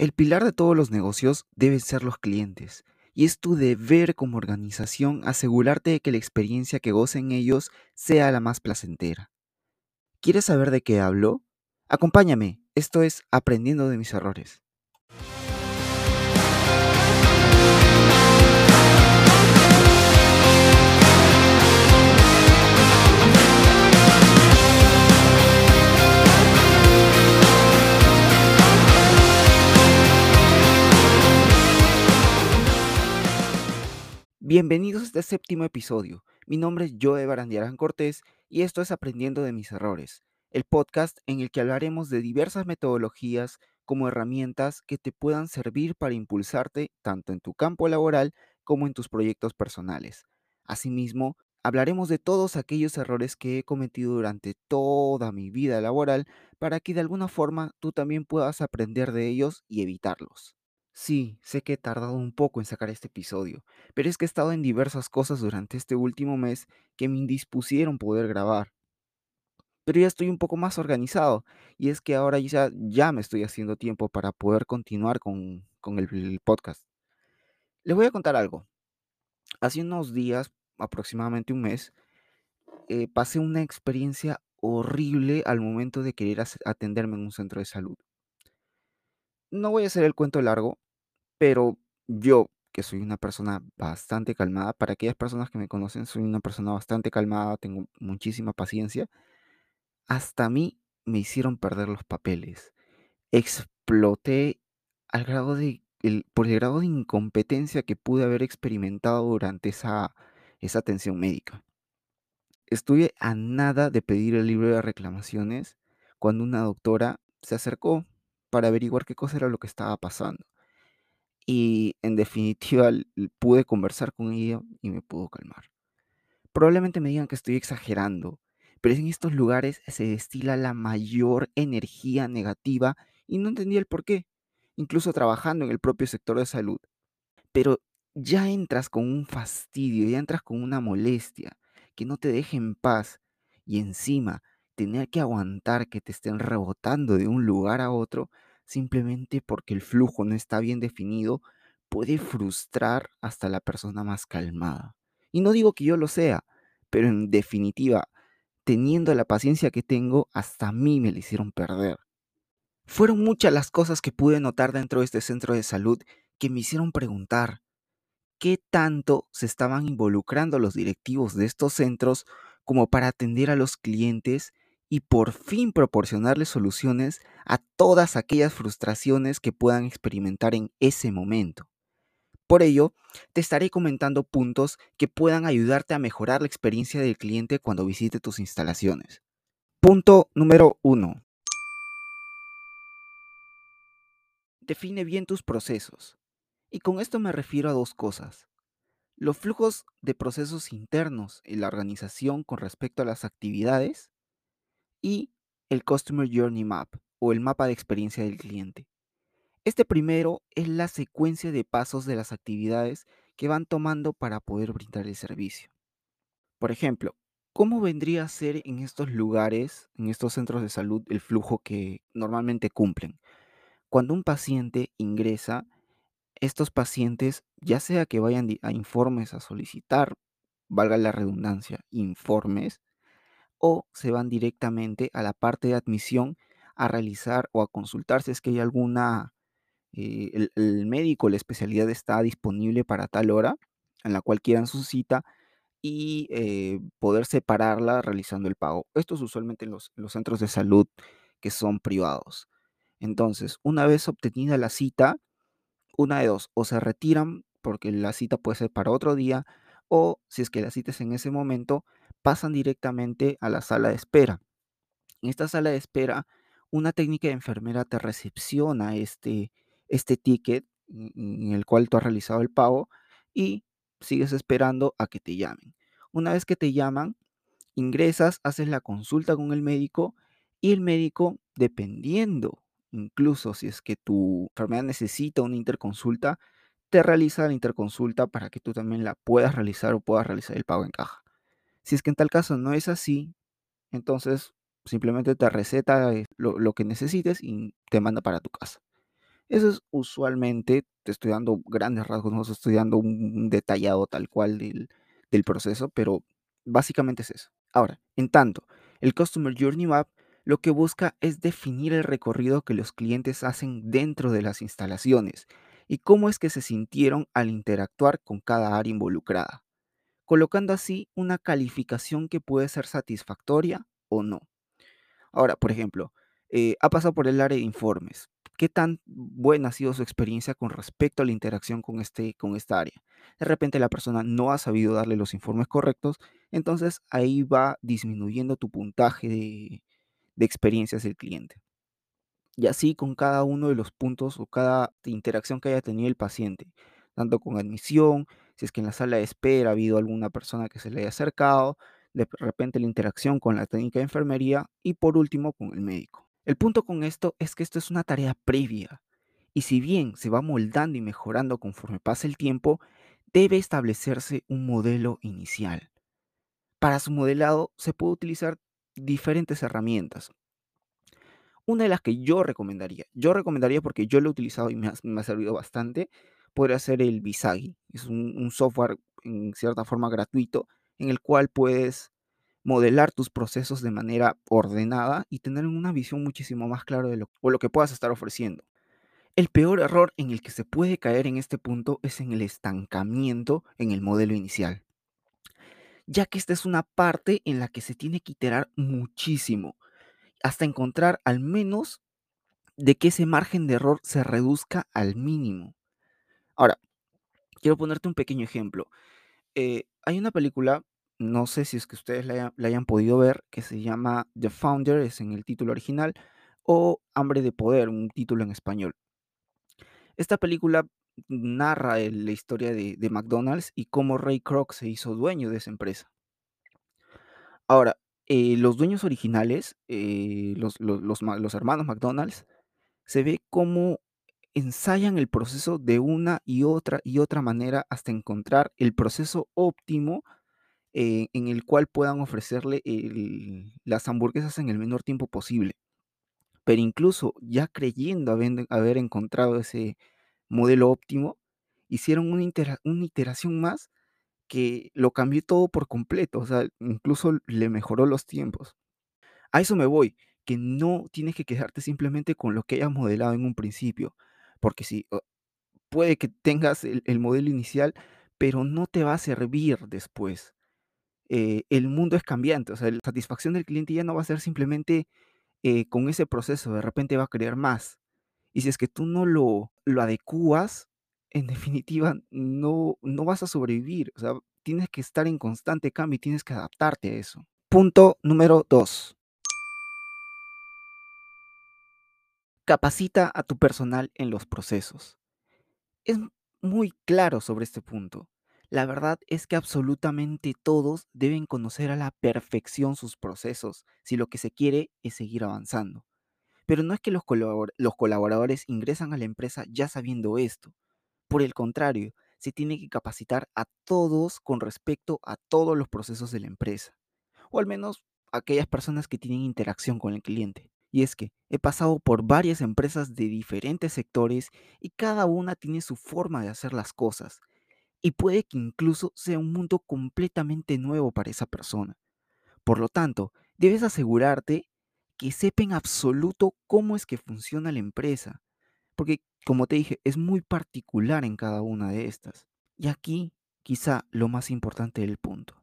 El pilar de todos los negocios deben ser los clientes, y es tu deber como organización asegurarte de que la experiencia que gocen ellos sea la más placentera. ¿Quieres saber de qué hablo? Acompáñame, esto es Aprendiendo de mis errores. Bienvenidos a este séptimo episodio. Mi nombre es Joe Barandiarán Cortés y esto es Aprendiendo de mis errores, el podcast en el que hablaremos de diversas metodologías como herramientas que te puedan servir para impulsarte tanto en tu campo laboral como en tus proyectos personales. Asimismo, hablaremos de todos aquellos errores que he cometido durante toda mi vida laboral para que de alguna forma tú también puedas aprender de ellos y evitarlos. Sí, sé que he tardado un poco en sacar este episodio, pero es que he estado en diversas cosas durante este último mes que me indispusieron poder grabar. Pero ya estoy un poco más organizado y es que ahora ya, ya me estoy haciendo tiempo para poder continuar con, con el, podcast. Les voy a contar algo. Hace unos días, aproximadamente un mes, eh, pasé una experiencia horrible al momento de querer atenderme en un centro de salud. No voy a hacer el cuento largo, pero yo, que soy una persona bastante calmada, para aquellas personas que me conocen, soy una persona bastante calmada, tengo muchísima paciencia, hasta a mí me hicieron perder los papeles. Exploté al grado de, por el grado de incompetencia que pude haber experimentado durante esa, esa atención médica. Estuve a nada de pedir el libro de reclamaciones cuando una doctora se acercó para averiguar qué cosa era lo que estaba pasando. Y en definitiva pude conversar con ella y me pudo calmar. Probablemente me digan que estoy exagerando, pero en estos lugares se destila la mayor energía negativa y no entendía el por qué, incluso trabajando en el propio sector de salud. Pero ya entras con un fastidio, ya entras con una molestia que no te deja en paz y encima tener que aguantar que te estén rebotando de un lugar a otro simplemente porque el flujo no está bien definido puede frustrar hasta la persona más calmada. Y no digo que yo lo sea, pero en definitiva, teniendo la paciencia que tengo, hasta a mí me la hicieron perder. Fueron muchas las cosas que pude notar dentro de este centro de salud que me hicieron preguntar qué tanto se estaban involucrando los directivos de estos centros como para atender a los clientes y por fin proporcionarles soluciones a todas aquellas frustraciones que puedan experimentar en ese momento. Por ello, te estaré comentando puntos que puedan ayudarte a mejorar la experiencia del cliente cuando visite tus instalaciones. Punto número 1. Define bien tus procesos. Y con esto me refiero a dos cosas. Los flujos de procesos internos en la organización con respecto a las actividades y el Customer Journey Map o el mapa de experiencia del cliente. Este primero es la secuencia de pasos de las actividades que van tomando para poder brindar el servicio. Por ejemplo, ¿cómo vendría a ser en estos lugares, en estos centros de salud, el flujo que normalmente cumplen? Cuando un paciente ingresa, estos pacientes, ya sea que vayan a informes a solicitar, valga la redundancia, informes, o se van directamente a la parte de admisión a realizar o a consultar si es que hay alguna, eh, el, médico, la especialidad está disponible para tal hora en la cual quieran su cita y eh, poder separarla realizando el pago. Esto es usualmente en los, los centros de salud que son privados. Entonces, una vez obtenida la cita, una de dos, o se retiran porque la cita puede ser para otro día, o si es que la cita es en ese momento, pasan directamente a la sala de espera. En esta sala de espera, una técnica de enfermera te recepciona este, este ticket en el cual tú has realizado el pago y sigues esperando a que te llamen. Una vez que te llaman, ingresas, haces la consulta con el médico y el médico, dependiendo, incluso si es que tu enfermedad necesita una interconsulta, te realiza la interconsulta para que tú también la puedas realizar o puedas realizar el pago en caja. Si es que en tal caso no es así, entonces simplemente te receta eh, lo, que necesites y te manda para tu casa. Eso es usualmente, te estoy dando grandes rasgos, no estoy dando un, un detallado tal cual del, del proceso, pero básicamente es eso. Ahora, en tanto, el Customer Journey Map lo que busca es definir el recorrido que los clientes hacen dentro de las instalaciones y cómo es que se sintieron al interactuar con cada área involucrada, colocando así una calificación que puede ser satisfactoria o no. Ahora, por ejemplo, eh, ha pasado por el área de informes. ¿Qué tan buena ha sido su experiencia con respecto a la interacción con, este, con esta área? De repente la persona no ha sabido darle los informes correctos, entonces ahí va disminuyendo tu puntaje de, de experiencias del cliente. Y así con cada uno de los puntos o cada interacción que haya tenido el paciente, tanto con admisión, si es que en la sala de espera ha habido alguna persona que se le haya acercado, de repente la interacción con la técnica de enfermería y por último con el médico. El punto con esto es que esto es una tarea previa y si bien se va moldando y mejorando conforme pasa el tiempo, debe establecerse un modelo inicial. Para su modelado se puede utilizar diferentes herramientas. Una de las que yo recomendaría, yo recomendaría porque yo lo he utilizado y me ha, me ha servido bastante, podría ser el Visagi. Es un, software en cierta forma gratuito en el cual puedes modelar tus procesos de manera ordenada y tener una visión muchísimo más clara de lo, o lo que puedas estar ofreciendo. El peor error en el que se puede caer en este punto es en el estancamiento en el modelo inicial, ya que esta es una parte en la que se tiene que iterar muchísimo hasta encontrar al menos de que ese margen de error se reduzca al mínimo. Ahora, quiero ponerte un pequeño ejemplo. Eh, hay una película, no sé si es que ustedes la, haya- la hayan podido ver, que se llama The Founder, es en el título original, o Hambre de Poder, un título en español. Esta película narra la historia de, McDonald's y cómo Ray Kroc se hizo dueño de esa empresa. Ahora, eh, los dueños originales, eh, los, los hermanos McDonald's, se ve cómo ensayan el proceso de una y otra y otra manera hasta encontrar el proceso óptimo eh, en el cual puedan ofrecerle las hamburguesas en el menor tiempo posible. Pero incluso ya creyendo haber, haber encontrado ese modelo óptimo, hicieron una, una iteración más que lo cambió todo por completo, o sea, incluso le mejoró los tiempos. A eso me voy, que no tienes que quedarte simplemente con lo que hayas modelado en un principio, porque si puede que tengas el, el modelo inicial, pero no te va a servir después. Eh, el mundo es cambiante, o sea, la satisfacción del cliente ya no va a ser simplemente eh, con ese proceso, de repente va a querer más. Y si es que tú no lo, lo adecuas, en definitiva, no, no vas a sobrevivir. O sea, tienes que estar en constante cambio y tienes que adaptarte a eso. Punto número dos. Capacita a tu personal en los procesos. Es muy claro sobre este punto. La verdad es que absolutamente todos deben conocer a la perfección sus procesos si lo que se quiere es seguir avanzando. Pero no es que los, colabor- los colaboradores ingresan a la empresa ya sabiendo esto. Por el contrario, se tiene que capacitar a todos con respecto a todos los procesos de la empresa, o al menos aquellas personas que tienen interacción con el cliente. Y es que he pasado por varias empresas de diferentes sectores y cada una tiene su forma de hacer las cosas, y puede que incluso sea un mundo completamente nuevo para esa persona. Por lo tanto, debes asegurarte que sepa en absoluto cómo es que funciona la empresa, porque, como te dije, es muy particular en cada una de estas. Y aquí, quizá lo más importante del punto,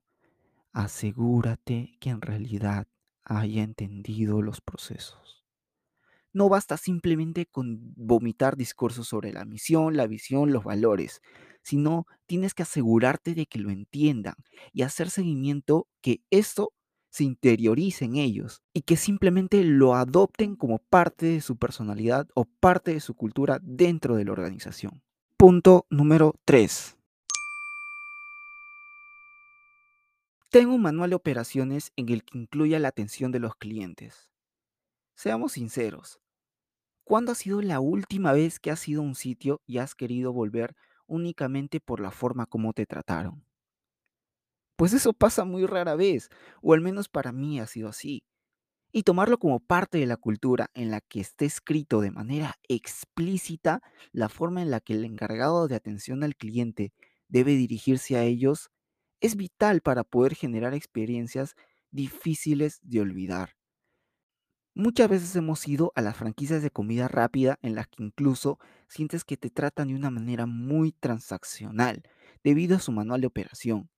asegúrate que en realidad haya entendido los procesos. No basta simplemente con vomitar discursos sobre la misión, la visión, los valores, sino tienes que asegurarte de que lo entiendan y hacer seguimiento que esto se interiorice en ellos y que simplemente lo adopten como parte de su personalidad o parte de su cultura dentro de la organización. Punto número 3. Tengo un manual de operaciones en el que incluya la atención de los clientes. Seamos sinceros, ¿Cuándo ha sido la última vez que has ido a un sitio y has querido volver únicamente por la forma como te trataron? Pues eso pasa muy rara vez, o al menos para mí ha sido así. y tomarlo como parte de la cultura en la que esté escrito de manera explícita la forma en la que el encargado de atención al cliente debe dirigirse a ellos es vital para poder generar experiencias difíciles de olvidar. Muchas veces hemos ido a las franquicias de comida rápida en las que incluso sientes que te tratan de una manera muy transaccional debido a su manual de operación.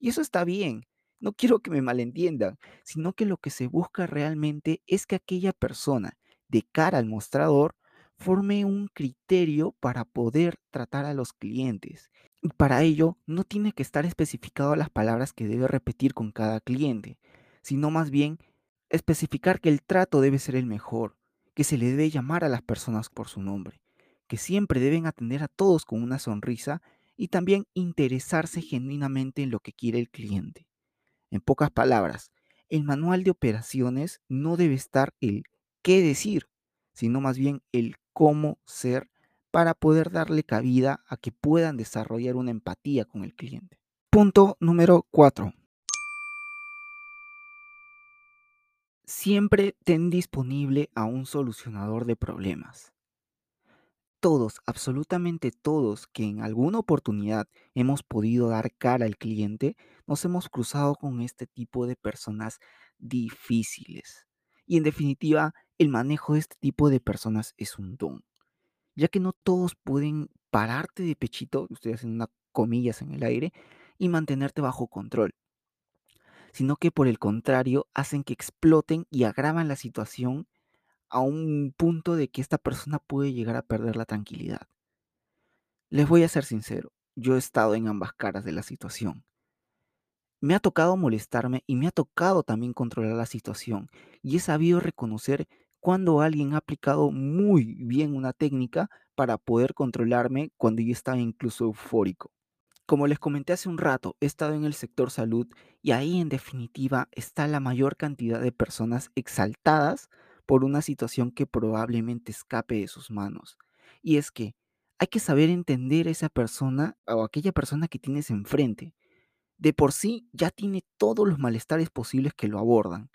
Y eso está bien, no quiero que me malentiendan, sino que lo que se busca realmente es que aquella persona, de cara al mostrador, forme un criterio para poder tratar a los clientes. Y para ello no tiene que estar especificado las palabras que debe repetir con cada cliente, sino más bien especificar que el trato debe ser el mejor, que se le debe llamar a las personas por su nombre, que siempre deben atender a todos con una sonrisa y también interesarse genuinamente en lo que quiere el cliente. En pocas palabras, el manual de operaciones no debe estar el qué decir, sino más bien el cómo ser para poder darle cabida a que puedan desarrollar una empatía con el cliente. Punto número 4. Siempre ten disponible a un solucionador de problemas. Todos, absolutamente todos, que en alguna oportunidad hemos podido dar cara al cliente, nos hemos cruzado con este tipo de personas difíciles. Y en definitiva, el manejo de este tipo de personas es un don, ya que no todos pueden pararte de pechito, estoy haciendo unas comillas en el aire, y mantenerte bajo control, sino que por el contrario hacen que exploten y agravan la situación a un punto de que esta persona puede llegar a perder la tranquilidad. Les voy a ser sincero, yo he estado en ambas caras de la situación. Me ha tocado molestarme y me ha tocado también controlar la situación y he sabido reconocer cuando alguien ha aplicado muy bien una técnica para poder controlarme cuando yo estaba incluso eufórico. Como les comenté hace un rato, he estado en el sector salud y ahí en definitiva está la mayor cantidad de personas exaltadas por una situación que probablemente escape de sus manos. Y es que hay que saber entender a esa persona o aquella persona que tienes enfrente. De por sí ya tiene todos los malestares posibles que lo abordan.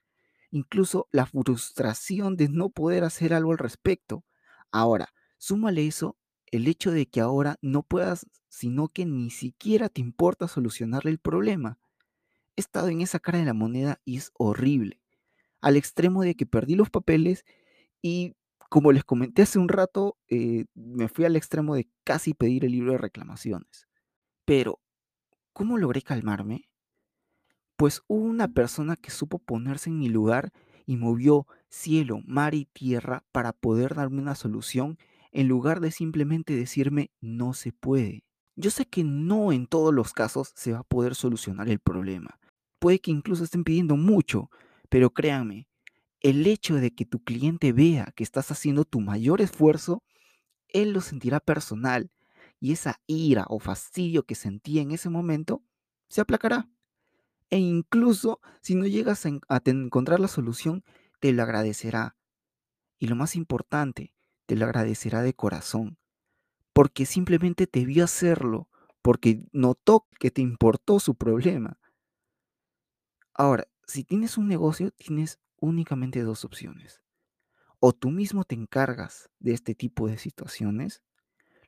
Incluso la frustración de no poder hacer algo al respecto. Ahora, súmale eso el hecho de que ahora no puedas, sino que ni siquiera te importa solucionarle el problema. He estado en esa cara de la moneda y es horrible al extremo de que perdí los papeles y como les comenté hace un rato, eh, me fui al extremo de casi pedir el libro de reclamaciones. Pero, ¿cómo logré calmarme? Pues hubo una persona que supo ponerse en mi lugar y movió cielo, mar y tierra para poder darme una solución en lugar de simplemente decirme no se puede. Yo sé que no en todos los casos se va a poder solucionar el problema. Puede que incluso estén pidiendo mucho, pero créanme, el hecho de que tu cliente vea que estás haciendo tu mayor esfuerzo, él lo sentirá personal y esa ira o fastidio que sentía en ese momento se aplacará. E incluso si no llegas a, encontrar la solución, te lo agradecerá. Y lo más importante, te lo agradecerá de corazón, porque simplemente te vio hacerlo, porque notó que te importó su problema. Ahora, si tienes un negocio, tienes únicamente dos opciones. O tú mismo te encargas de este tipo de situaciones,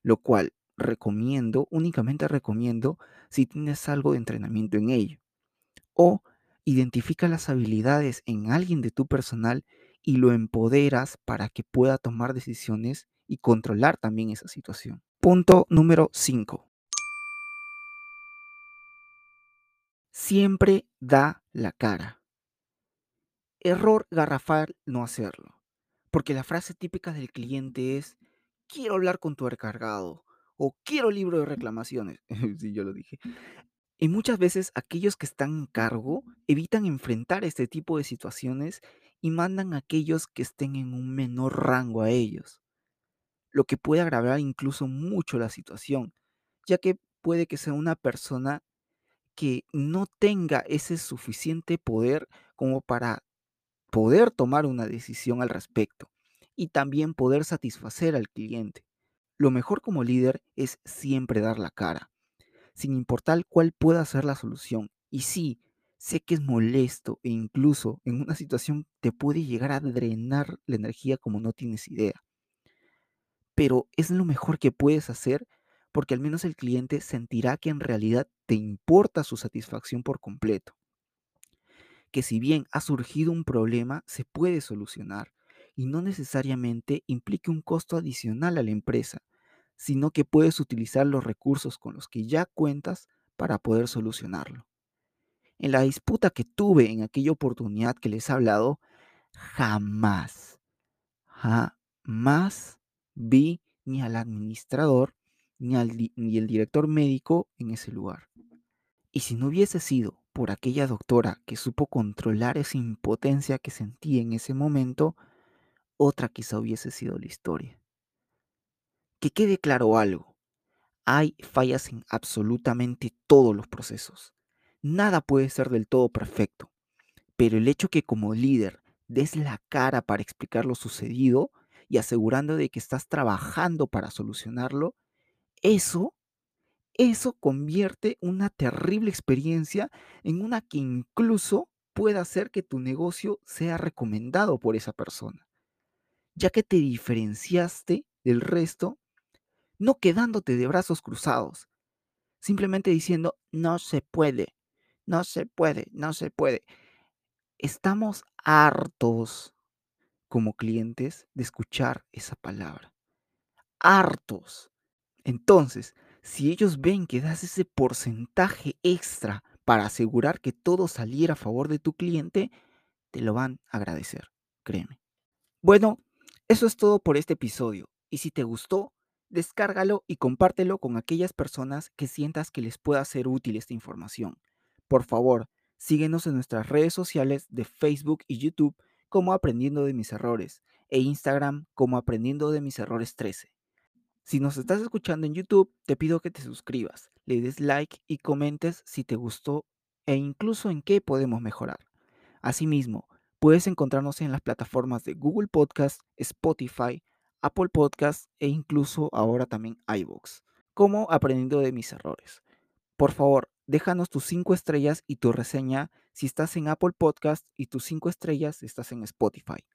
lo cual recomiendo, únicamente recomiendo si tienes algo de entrenamiento en ello. O identifica las habilidades en alguien de tu personal y lo empoderas para que pueda tomar decisiones y controlar también esa situación. Punto número 5. Siempre da la cara. Error garrafal no hacerlo, porque la frase típica del cliente es, quiero hablar con tu recargado o quiero libro de reclamaciones. sí, yo lo dije. Y muchas veces aquellos que están en cargo evitan enfrentar este tipo de situaciones y mandan a aquellos que estén en un menor rango a ellos, lo que puede agravar incluso mucho la situación, ya que puede que sea una persona que no tenga ese suficiente poder como para poder tomar una decisión al respecto y también poder satisfacer al cliente. Lo mejor como líder es siempre dar la cara, sin importar cuál pueda ser la solución. Y sí, Sé que es molesto e incluso en una situación te puede llegar a drenar la energía como no tienes idea. Pero es lo mejor que puedes hacer porque al menos el cliente sentirá que en realidad te importa su satisfacción por completo. Que si bien ha surgido un problema, se puede solucionar y no necesariamente implique un costo adicional a la empresa, sino que puedes utilizar los recursos con los que ya cuentas para poder solucionarlo. En la disputa que tuve en aquella oportunidad que les he hablado, jamás, jamás vi ni al administrador ni, al, ni el director médico en ese lugar. Y si no hubiese sido por aquella doctora que supo controlar esa impotencia que sentí en ese momento, otra quizá hubiese sido la historia. Que quede claro algo, hay fallas en absolutamente todos los procesos. Nada puede ser del todo perfecto, pero el hecho que como líder des la cara para explicar lo sucedido y asegurando de que estás trabajando para solucionarlo, eso, eso convierte una terrible experiencia en una que incluso pueda hacer que tu negocio sea recomendado por esa persona, ya que te diferenciaste del resto, no quedándote de brazos cruzados, simplemente diciendo, no se puede, no se puede, no se puede. Estamos hartos como clientes de escuchar esa palabra. Hartos. Entonces, si ellos ven que das ese porcentaje extra para asegurar que todo saliera a favor de tu cliente, te lo van a agradecer, créeme. Bueno, eso es todo por este episodio. Y si te gustó, descárgalo y compártelo con aquellas personas que sientas que les pueda ser útil esta información. Por favor, síguenos en nuestras redes sociales de Facebook y YouTube como Aprendiendo de mis errores e Instagram como Aprendiendo de mis errores 13. Si nos estás escuchando en YouTube, te pido que te suscribas, le des like y comentes si te gustó e incluso en qué podemos mejorar. Asimismo, puedes encontrarnos en las plataformas de Google Podcast, Spotify, Apple Podcast e incluso ahora también iVoox, como Aprendiendo de mis errores. Por favor, déjanos tus 5 estrellas y tu reseña si estás en Apple Podcast y tus 5 estrellas si estás en Spotify.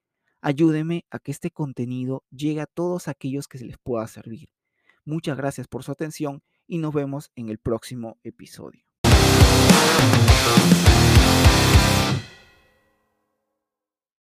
Ayúdeme a que este contenido llegue a todos aquellos que se les pueda servir. Muchas gracias por su atención y nos vemos en el próximo episodio.